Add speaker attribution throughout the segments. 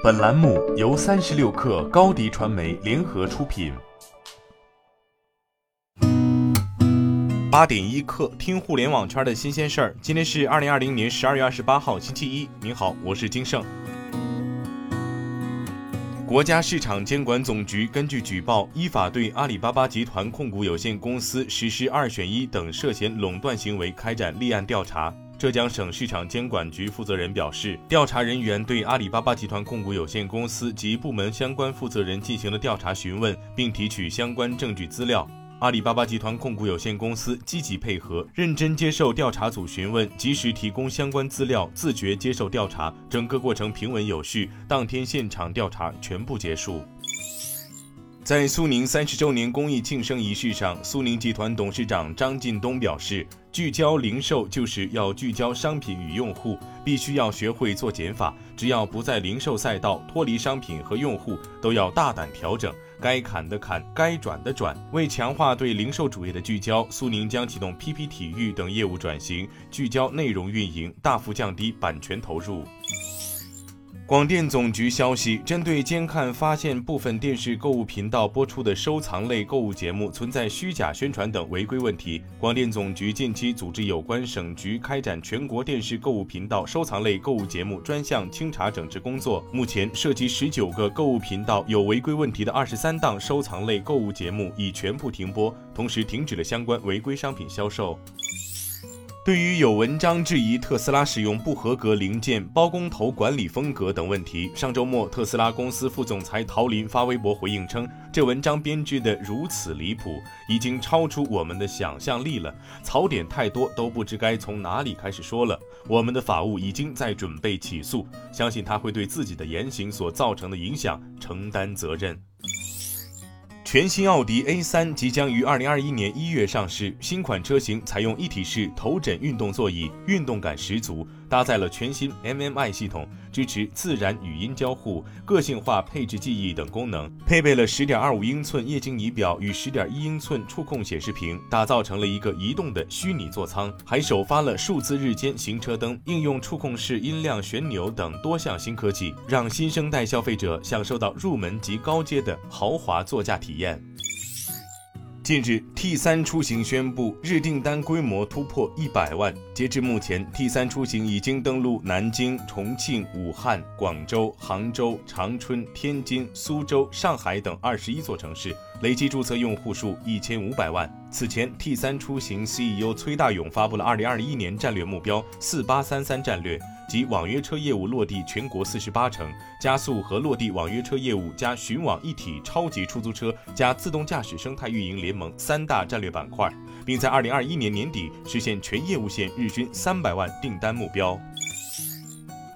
Speaker 1: 本栏目由三十六氪高低传媒联合出品。八点一刻，听互联网圈的新鲜事儿。今天是二零二零年十二月二十八号，星期一。您好，我是金盛。国家市场监管总局根据举报，依法对阿里巴巴集团控股有限公司实施二选一等涉嫌垄断行为开展立案调查。浙江省市场监管局负责人表示，调查人员对阿里巴巴集团控股有限公司及部门相关负责人进行了调查询问，并提取相关证据资料。阿里巴巴集团控股有限公司积极配合，认真接受调查组询问，及时提供相关资料，自觉接受调查，整个过程平稳有序。当天现场调查全部结束。在苏宁三十周年公益庆生仪式上，苏宁集团董事长张近东表示。聚焦零售就是要聚焦商品与用户，必须要学会做减法。只要不在零售赛道脱离商品和用户，都要大胆调整，该砍的砍，该转的转。为强化对零售主业的聚焦，苏宁将启动 PP 体育等业务转型，聚焦内容运营，大幅降低版权投入。广电总局消息，针对监看发现部分电视购物频道播出的收藏类购物节目存在虚假宣传等违规问题，广电总局近期组织有关省局开展全国电视购物频道收藏类购物节目专项清查整治工作。目前涉及十九个购物频道有违规问题的二十三档收藏类购物节目已全部停播，同时停止了相关违规商品销售。对于有文章质疑特斯拉使用不合格零件、包工头管理风格等问题，上周末，特斯拉公司副总裁陶林发微博回应称：“这文章编织的如此离谱，已经超出我们的想象力了，槽点太多，都不知该从哪里开始说了。我们的法务已经在准备起诉，相信他会对自己的言行所造成的影响承担责任。”全新奥迪 A3 即将于二零二一年一月上市，新款车型采用一体式头枕运动座椅，运动感十足。搭载了全新 MMI 系统，支持自然语音交互、个性化配置记忆等功能，配备了10.25英寸液晶仪表与10.1英寸触控显示屏，打造成了一个移动的虚拟座舱，还首发了数字日间行车灯，应用触控式音量旋钮等多项新科技，让新生代消费者享受到入门及高阶的豪华座驾体验。近日，T3 出行宣布日订单规模突破一百万。截至目前，T3 出行已经登陆南京、重庆、武汉、广州、杭州、长春、天津、苏州、上海等二十一座城市，累计注册用户数一千五百万。此前，T3 出行 CEO 崔大勇发布了二零二一年战略目标“四八三三”战略。及网约车业务落地全国四十八城，加速和落地网约车业务加巡网一体超级出租车加自动驾驶生态运营联盟三大战略板块，并在二零二一年年底实现全业务线日均三百万订单目标。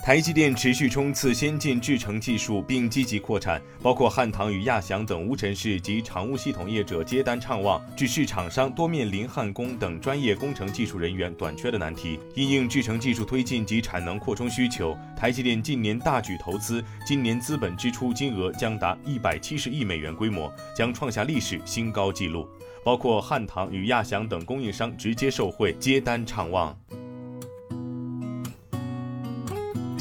Speaker 1: 台积电持续冲刺先进制程技术，并积极扩产，包括汉唐与亚翔等无尘室及常务系统业者接单畅旺，致使厂商多面临焊工等专业工程技术人员短缺的难题。因应制程技术推进及产能扩充需求，台积电近年大举投资，今年资本支出金额将达一百七十亿美元规模，将创下历史新高纪录。包括汉唐与亚翔等供应商直接受惠，接单畅旺。